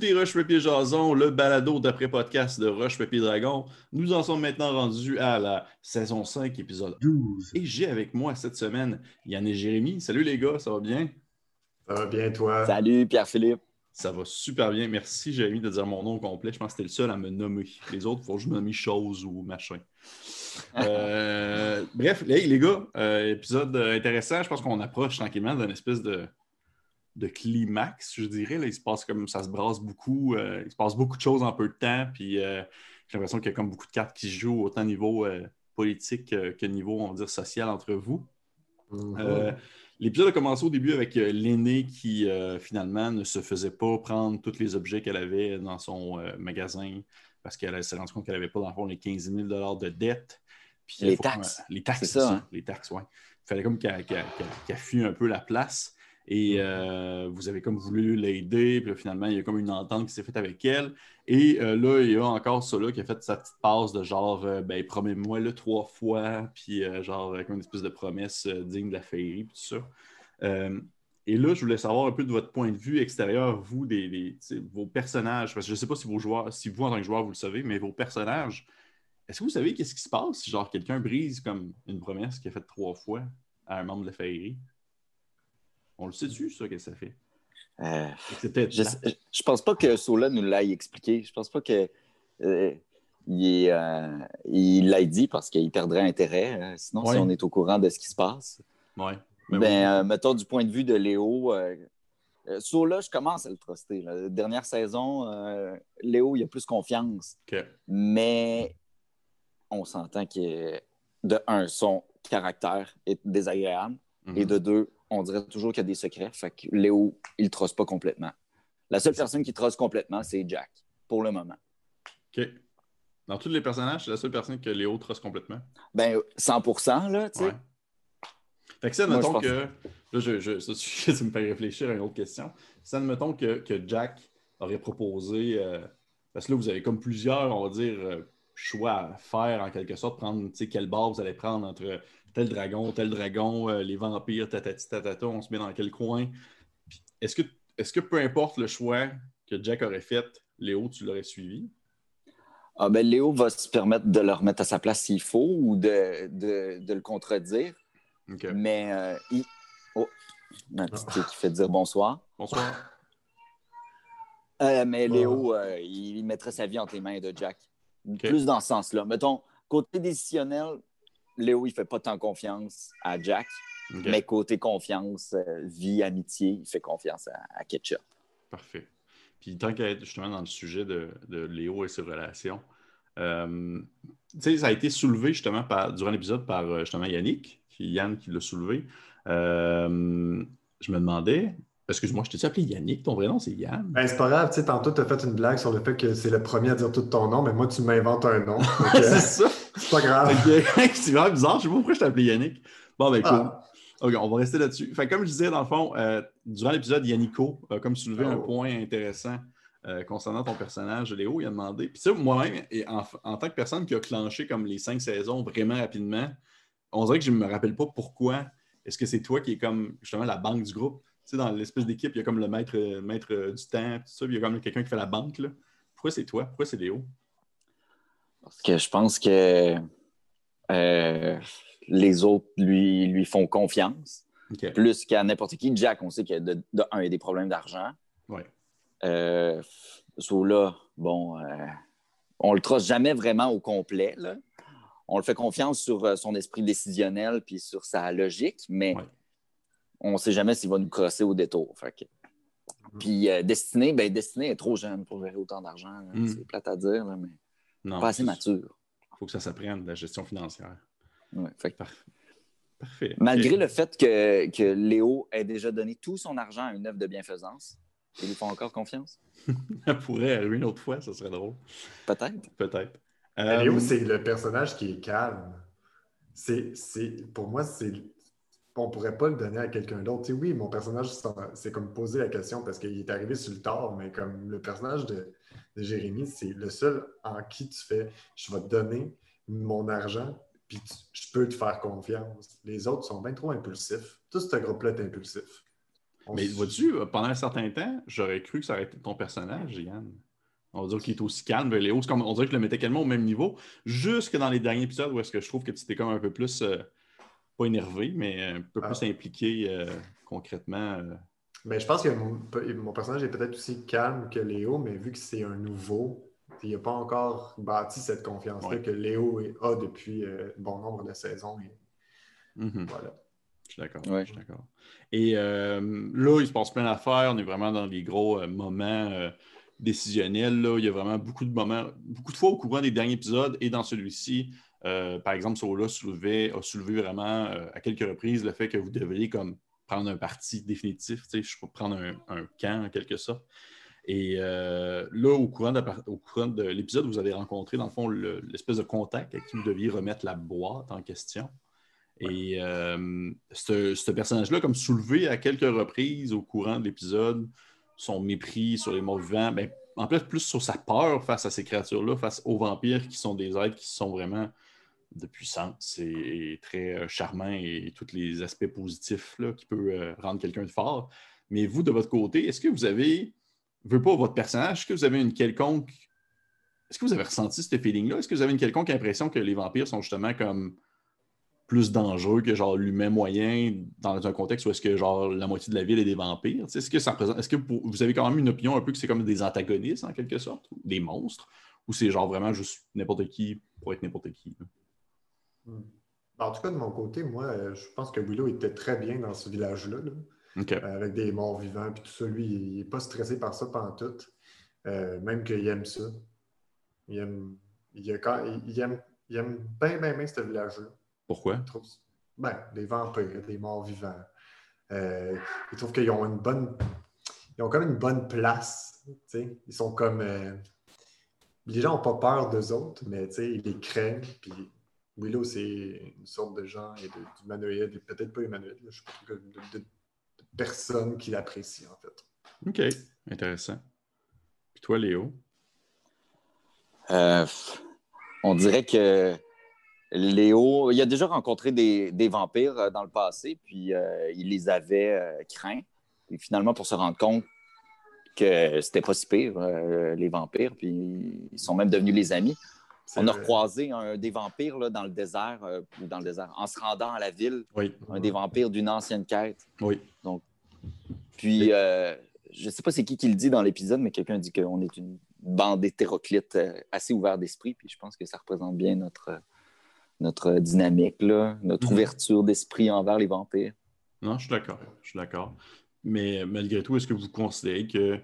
écoutez Rush Papier Jason, le balado d'après-podcast de Rush Papier Dragon. Nous en sommes maintenant rendus à la saison 5, épisode 12. Et j'ai avec moi cette semaine Yann et Jérémy. Salut les gars, ça va bien? Ça va bien, toi? Salut, Pierre-Philippe. Ça va super bien. Merci, Jérémy, de dire mon nom complet. Je pense que c'était le seul à me nommer. Les autres, il faut que je me nomme chose ou machin. Euh, bref, les gars, euh, épisode intéressant. Je pense qu'on approche tranquillement d'une espèce de de climax, je dirais. Là, il se passe comme ça se brasse beaucoup. Euh, il se passe beaucoup de choses en peu de temps. Puis euh, j'ai l'impression qu'il y a comme beaucoup de cartes qui se jouent autant au niveau euh, politique que niveau, on va dire, social entre vous. Mm-hmm. L'épisode a commencé au début avec l'aîné qui finalement ne se faisait pas prendre tous les objets qu'elle avait dans son magasin parce qu'elle s'est rendue compte qu'elle n'avait pas dans le fond les 15 000 de dette. Puis, les, taxes. les taxes. Ça. Hein? Les taxes, oui. Il fallait comme qu'elle qu un peu la place. Et euh, vous avez comme voulu l'aider, puis finalement, il y a comme une entente qui s'est faite avec elle. Et euh, là, il y a encore cela qui a fait sa petite passe de genre, euh, ben, promets-moi le trois fois, puis genre, avec une espèce de promesse digne de la féerie, puis tout ça. et là, je voulais savoir un peu de votre point de vue extérieur, vous, des, vos personnages, parce que je ne sais pas si vos joueurs, si vous, en tant que joueur, vous le savez, mais vos personnages, est-ce que vous savez qu'est-ce qui se passe si genre quelqu'un brise comme une promesse qui a faite trois fois à un membre de la féerie? On le sait-tu, ça, que ça fait? Euh, je, je pense pas que Sola nous l'ait expliqué. Je pense pas que euh, il, euh, l'ait dit parce qu'il perdrait intérêt. Hein. sinon, si on est au courant de ce qui se passe. Ouais. Ben, mettons du point de vue de Léo, Sola, je commence à le truster. La dernière saison, Léo, il a plus confiance. Mais on s'entend que, de un, son caractère est désagréable. Et mhm. de deux, on dirait toujours qu'il y a des secrets. Fait que Léo, il ne trosse pas complètement. La seule personne qui trosse complètement, c'est Jack, pour le moment. OK. Dans tous les personnages, c'est la seule personne que Léo trosse complètement? Ben, 100% là, tu sais. Fait que ça, admettons que. Là, je, je, ça, me fait réfléchir à une autre question. Ça, admettons que, que Jack aurait proposé. Euh, parce que là, vous avez comme plusieurs, on va dire, euh, choix à faire en quelque sorte, prendre, tu sais, quelle barre vous allez prendre entre tel dragon, tel dragon, euh, les vampires, tatati, tatata, on se met dans quel coin. Est-ce que, est que peu importe le choix que Jack aurait fait, Léo, tu l'aurais suivi? Ah ben, Léo va se permettre de le remettre à sa place s'il faut ou de, de, le contredire. Mais euh, il... Oh, ma petite qui fait dire bonsoir. Bonsoir. Euh, mais Léo, il mettrait sa vie entre les mains de Jack. Plus dans ce sens-là. Mettons, côté décisionnel, Léo, il fait pas tant confiance à Jack. Mais côté confiance, euh, vie, amitié, il fait confiance à, Ketchup. Parfait. Puis tant qu'à être justement dans le sujet de, Léo et ses relations, euh, ça a été soulevé justement par, durant l'épisode par euh, justement Yannick, qui, Yann qui l'a soulevé. je me demandais, Excuse-moi, je t'ai appelé Yannick, ton vrai nom c'est Yann. Ben, c'est pas grave, tu sais, tantôt tu as fait une blague sur le fait que c'est le premier à dire tout ton nom, mais moi tu m'inventes un nom. c'est ça. C'est pas grave. c'est vraiment bizarre, je sais pas pourquoi je t'ai appelé Yannick. Bon, ben cool. Ah. OK, on va rester là-dessus. Fait comme je disais, dans le fond, euh, durant l'épisode, Yannico a comme soulevé un oh. point intéressant euh, concernant ton personnage, Léo, il a demandé. Puis ça, moi-même, en, en, tant que personne qui a clenché comme les cinq saisons vraiment rapidement, on dirait que je ne me rappelle pas pourquoi. Est-ce que c'est toi qui es comme justement la banque du groupe? dans l'espèce d'équipe, il y a comme le maître, maître du temps, tout ça, il y a comme quelqu'un qui fait la banque. Là. Pourquoi c'est toi? Pourquoi c'est Léo? Parce que je pense que euh, les autres lui, lui font confiance. Plus qu'à n'importe qui. Jack, on sait qu'il de, un, il a des problèmes d'argent. Ouais. Euh, là, bon, euh, on le trosse jamais vraiment au complet. On le fait confiance sur euh, son esprit décisionnel puis sur sa logique, mais on ne sait jamais s'il va nous crosser au détour. Puis euh, Destiné, ben, Destiné est trop jeune pour gérer autant d'argent. Mm. C'est plate à dire, mais pas assez mature. Il faut que ça s'apprenne, la gestion financière. Parfait. Malgré le fait que, que, Léo ait déjà donné tout son argent à une œuvre de bienfaisance, ils lui font encore confiance? Elle pourrait arriver une autre fois, ça serait drôle. Peut-être. Peut-être. Léo, euh, c'est le personnage qui est calme. C'est, pour moi, c'est on ne pourrait pas le donner à quelqu'un d'autre. oui, mon personnage, c'est comme poser la question parce qu'il est arrivé sur le tard, mais comme le personnage de, Jérémy, c'est le seul en qui tu fais je vais te donner mon argent, puis je peux te faire confiance. Les autres sont bien trop impulsifs. Tout ce groupe-là est impulsif. Mais vois-tu, pendant un certain temps, j'aurais cru que ça aurait été ton personnage, Yann. On va dire qu'il est aussi calme. Léo, comme, on dirait que je le mettais quasiment au même niveau. Jusque dans les derniers épisodes où est-ce que je trouve que tu étais comme un peu plus, euh, pas énervé, mais un peu plus ah. impliqué euh, concrètement. Euh. Mais je pense que mon, personnage est peut-être aussi calme que Léo, mais vu que c'est un nouveau, il n'a pas encore bâti cette confiance-là que Léo a depuis bon nombre de saisons. Mm-hmm. Voilà. Je suis d'accord. Je suis d'accord. Et là, il se passe plein d'affaires. On est vraiment dans les gros moments décisionnel. Là. Il y a vraiment beaucoup de moments, beaucoup de fois au courant des derniers épisodes et dans celui-ci. Euh, par exemple, Sola soulevait, a soulevé vraiment euh, à quelques reprises le fait que vous devriez comme prendre un parti définitif, prendre un, camp en quelque sorte. Et euh, là, au courant de, l'épisode, vous avez rencontré, dans le fond, l'espèce de contact à qui vous deviez remettre la boîte en question. Et ce, personnage-là, comme soulevé à quelques reprises au courant de l'épisode, son mépris sur les morts vivants, mais en fait, plus sur sa peur face à ces créatures-là, face aux vampires qui sont des êtres qui sont vraiment de puissance et, très euh, charmants et, tous les aspects positifs là, qui peuvent euh, rendre quelqu'un de fort. Mais vous, de votre côté, est-ce que vous avez, veux pas votre personnage, est-ce que vous avez une quelconque. Est-ce que vous avez ressenti ce feeling-là? Est-ce que vous avez une quelconque impression que les vampires sont justement comme plus dangereux que genre l'humain moyen dans un contexte où est-ce que genre la moitié de la ville est des vampires? Est-ce que ça représente. Est-ce que vous avez quand même une opinion un peu que c'est comme des antagonistes en quelque sorte, des monstres, ou c'est genre vraiment juste n'importe qui pour être n'importe qui? En tout cas, de mon côté, moi, euh, je pense que Willow était très bien dans ce village-là. Euh, avec des morts vivants, puis tout ça. Lui, il n'est pas stressé par ça pendant tout. Euh, même qu'il aime ça. Il aime, il, aime, il aime bien, bien, bien ce village-là. Pourquoi? Ben, des vampires, des morts vivants. Euh, ils trouvent qu'ils ont une bonne. Ils ont comme une bonne place. Ils sont comme. Euh, les gens n'ont pas peur d'eux autres, mais ils les craignent. Puis Willow, c'est une sorte de genre d'humanoïde, peut-être pas humanoïde, je sais pas, de, de, personnes qui l'apprécient, en fait. OK, intéressant. Puis toi, Léo? Euh, on dirait que Léo, il a déjà rencontré des, vampires euh, dans le passé, puis euh, il les avait euh, craints. Et finalement, pour se rendre compte que c'était pas si pire, les vampires, puis ils sont même devenus les amis. On a recroisé un des vampires là, dans le désert, ou dans le désert, en se rendant à la ville. Oui. Un des vampires d'une ancienne quête. Oui. Donc, puis, je ne sais pas c'est qui qui le dit dans l'épisode, mais quelqu'un dit qu'on est une bande hétéroclite assez ouverte d'esprit, puis je pense que ça représente bien notre notre dynamique, notre mhm. ouverture d'esprit envers les vampires. Non, je suis d'accord. Je suis d'accord. Mais malgré tout, est-ce que vous considérez que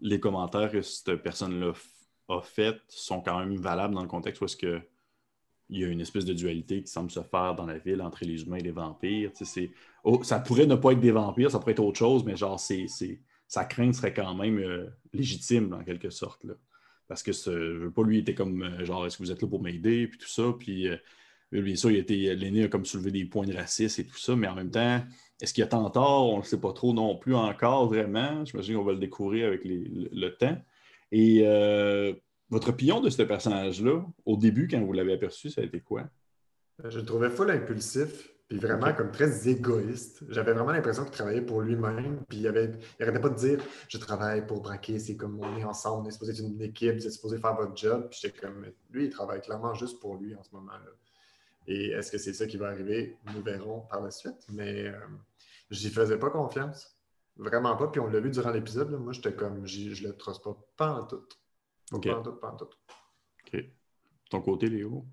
les commentaires que cette personne-là a fait sont quand même valables dans le contexte où est-ce que il y a une espèce de dualité qui semble se faire dans la ville entre les humains et les vampires. Oh, ça pourrait ne pas être des vampires, ça pourrait être autre chose, mais genre, sa crainte serait quand même euh, légitime, en quelque sorte. Parce que je veux pas, lui, était comme, euh, genre, est-ce que vous êtes là pour m'aider, puis tout ça, puis euh, Bien sûr, l'aîné a comme soulevé des points de racisme et tout ça, mais en même temps, est-ce qu'il y a tant tort? On ne sait pas trop non plus encore vraiment. J'imagine qu'on va le découvrir avec le, temps. Et euh, votre opinion de ce personnage-là, au début, quand vous l'avez aperçu, ça a été quoi? Je le trouvais full impulsif, puis vraiment comme très égoïste. J'avais vraiment l'impression qu'il travaillait pour lui-même, puis il, avait, il pas de dire « je travaille pour braquer, c'est comme on est ensemble, on est supposé être une équipe, vous êtes supposé faire votre job », puis j'étais comme « lui, il travaille clairement juste pour lui en ce moment-là ». Et est-ce que c'est ça qui va arriver? Nous verrons par la suite. Mais euh, j'y faisais pas confiance. Vraiment pas. Puis on l'a vu durant l'épisode. Moi, j'étais comme, je le trosse pas. Pas en tout. Pas en tout, pas en tout. OK. Ton côté, Léo?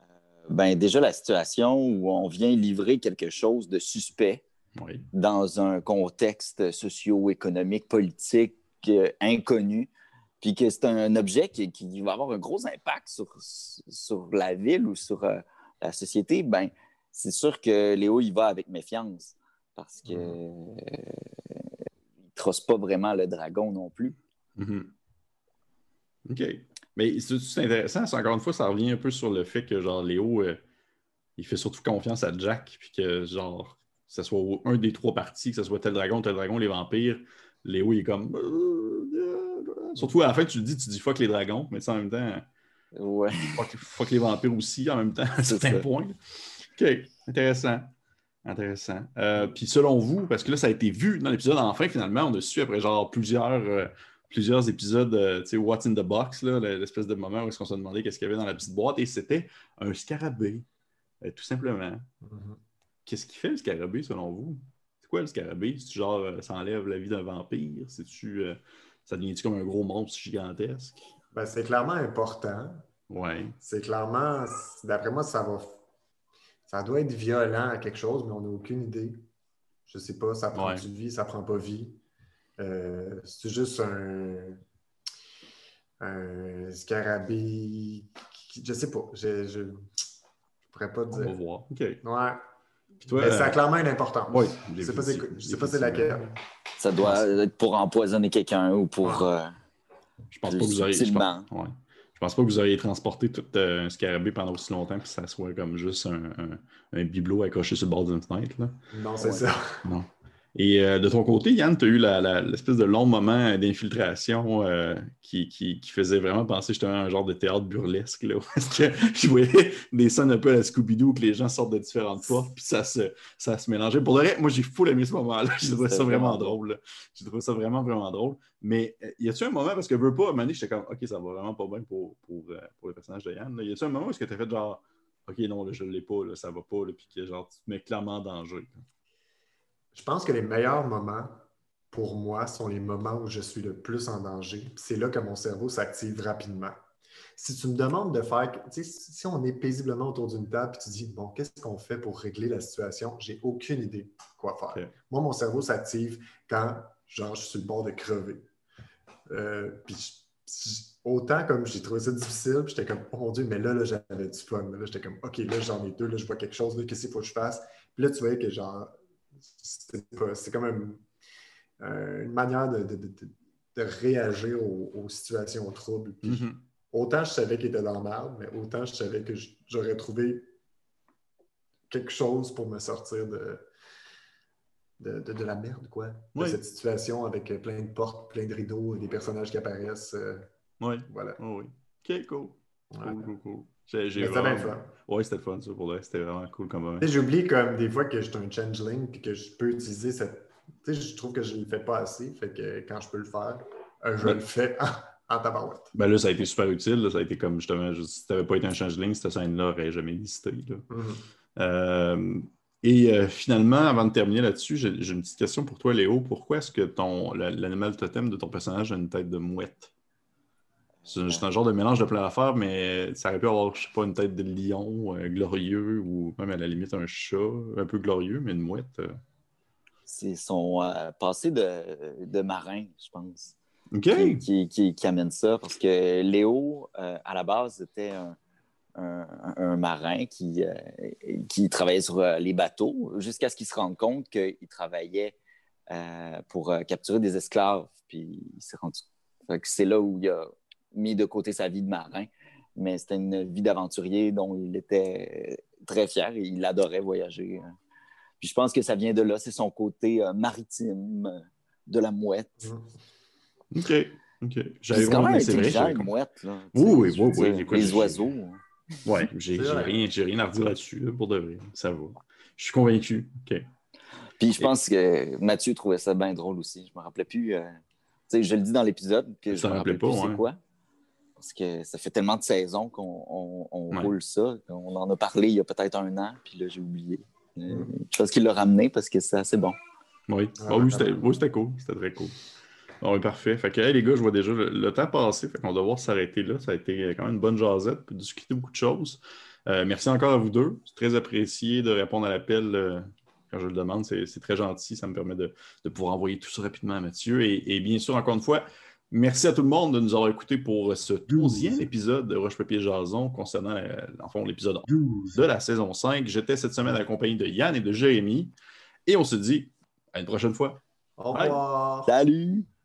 Euh, ben, déjà, la situation où on vient livrer quelque chose de suspect dans un contexte socio-économique, politique euh, inconnu, puis que c'est un objet qui, va avoir un gros impact sur, sur la ville ou sur euh, la société, ben c'est sûr que Léo y va avec méfiance parce qu'il mm-hmm. ne trosse pas vraiment le dragon non plus. Mm-hmm. OK. Mais c'est intéressant, encore une fois, ça revient un peu sur le fait que genre Léo, euh, il fait surtout confiance à Jack, puis que genre, que ce soit un des trois parties, que ce soit tel dragon, tel dragon, les vampires, Léo il est comme. Euh, surtout à la fin, tu le dis, tu dis fuck les dragons, mais ça en même temps. Ouais. Fuck, les vampires aussi en même temps, à certains points. OK, intéressant. Intéressant. Euh, puis selon vous, parce que là, ça a été vu dans l'épisode, enfin, finalement, on a su après genre plusieurs, euh, plusieurs épisodes, euh, tu sais, What's in the Box, l'espèce de moment où est-ce qu'on se demandait qu'est-ce qu'il y avait dans la petite boîte, et c'était un scarabée, tout simplement. Mm-hmm. Qu'est-ce qui fait le scarabée, selon vous? C'est quoi le scarabée? C'est genre, ça enlève la vie d'un vampire? C'est-tu, ça devient-tu comme un gros monstre gigantesque? Ben, c'est clairement important. Ouais. C'est clairement, d'après moi, ça va ça doit être violent à quelque chose, mais on n'a aucune idée. Je ne sais pas, ça prend du vie, ça ne prend pas vie. Euh, c'est juste un, un scarabée. Je ne sais pas. Je ne pourrais pas dire. On va voir. OK. Ouais. mais ça a euh, clairement une importance. Oui, je ne sais pas c'est laquelle. Ça doit être pour empoisonner quelqu'un ou pour. Euh, je pense pas que vous auriez. Je pense, ouais. Je pense pas que vous auriez transporté tout euh, un scarabée pendant aussi longtemps que ça soit comme juste un, un, bibelot accroché sur le bord d'une fenêtre. Là. Non, c'est ça. Non. Et euh, de ton côté, Yann, tu as eu l'espèce de long moment d'infiltration euh, qui, qui, faisait vraiment penser justement à un genre de théâtre burlesque, là, que je voyais des scènes un peu à la Scooby-Doo que les gens sortent de différentes portes, puis ça se, ça se mélangeait. Pour de vrai, moi, j'ai fou aimé ce moment-là. J'ai trouvé ça vraiment drôle. J'ai trouvé ça vraiment, vraiment drôle. Mais euh, y a-tu un moment, parce que veux pas, à un moment j'étais comme, OK, ça va vraiment pas bien pour, pour, pour le personnage de Yann. Y a-tu un moment où est-ce que tu as fait genre, OK, non, là, je l'ai pas, là, ça va pas, puis que genre, tu te mets clairement en danger. Je pense que les meilleurs moments pour moi sont les moments où je suis le plus en danger. C'est là que mon cerveau s'active rapidement. Si tu me demandes de faire, si on est paisiblement autour d'une table et tu dis, bon, qu'est-ce qu'on fait pour régler la situation? J'ai aucune idée quoi faire. Moi, mon cerveau s'active quand, genre, je suis sur le bord de crever. Euh, puis autant comme j'ai trouvé ça difficile, j'étais comme, oh mon Dieu, mais là, là j'avais du fun. Là, j'étais comme, OK, là, j'en ai deux, là, je vois quelque chose, qu'est-ce qu'il faut que je fasse? Puis là, tu vois que, genre, c'est comme une manière de, réagir aux, situations troubles. Mm-hmm. Autant je savais qu'il était dans la merde, mais autant je savais que j'aurais trouvé quelque chose pour me sortir de, de, la merde, quoi. De cette situation avec plein de portes, plein de rideaux, des personnages qui apparaissent. Euh, oui. Voilà. oui. OK, cool. Cool, cool, cool. C'était bien fun. Oui, c'était fun, ça, pour C'était vraiment cool comme moment. J'oublie comme des fois que je suis un changeling et que je peux utiliser cette. Tu sais, je trouve que je ne le fais pas assez. Fait que quand je peux le faire, euh, je le fais en, tabarouette. Ben là, ça a été super utile. Ça a été comme justement, si tu n'avais pas été un changeling, cette scène-là n'aurait jamais existé. Mm-hmm. Euh, et euh, finalement, avant de terminer là-dessus, j'ai une petite question pour toi, Léo. Pourquoi est-ce que ton l'animal totem de ton personnage a une tête de mouette? C'est un genre de mélange de plein d'affaires, mais ça aurait pu avoir, je sais pas, une tête de lion euh, glorieux ou même à la limite un chat un peu glorieux, mais une mouette. Euh. C'est son euh, passé de, marin, je pense. Qui, amène ça. Parce que Léo, à la base, était un, marin qui, qui travaillait sur les bateaux jusqu'à ce qu'il se rende compte qu'il travaillait pour capturer des esclaves. Puis il s'est rendu c'est là où il a mis de côté sa vie de marin, mais c'était une vie d'aventurier dont il était très fier et il adorait voyager. Puis je pense que ça vient de là, c'est son côté euh, maritime euh, de la mouette. OK. OK. J'avais quand même c'est vrai. mouette. Là, oui, oui, oui, oui. les oiseaux. Oui, j'ai rien, rien à redire là-dessus, pour de vrai. Ça va. Je suis convaincu. OK. Puis je pense que Mathieu trouvait ça bien drôle aussi. Je me rappelais plus. Euh, sais, je le dis dans l'épisode que je me rappelais plus c'est quoi. Parce que ça fait tellement de saisons qu'on roule ça. On en a parlé il y a peut-être un an, puis là, j'ai oublié. Euh, je pense qu'il l'a ramené parce que c'est assez bon. Oui, ah, oui c'était cool. C'était très cool. oui, parfait. Fait que, les gars, je vois déjà le, temps passer. Fait qu'on doit devoir s'arrêter là. Ça a été quand même une bonne jasette. pour discuter beaucoup de choses. Euh, merci encore à vous deux. C'est très apprécié de répondre à l'appel euh, quand je le demande. C'est très gentil. Ça me permet de, pouvoir envoyer tout ça rapidement à Mathieu. et bien sûr, encore une fois, Merci à tout le monde de nous avoir écoutés pour ce douzième épisode de Roche Papier Jason concernant l'épisode de la saison 5. J'étais cette semaine accompagné de Yann et de Jérémy. Et on se dit à une prochaine fois. Au revoir. Salut.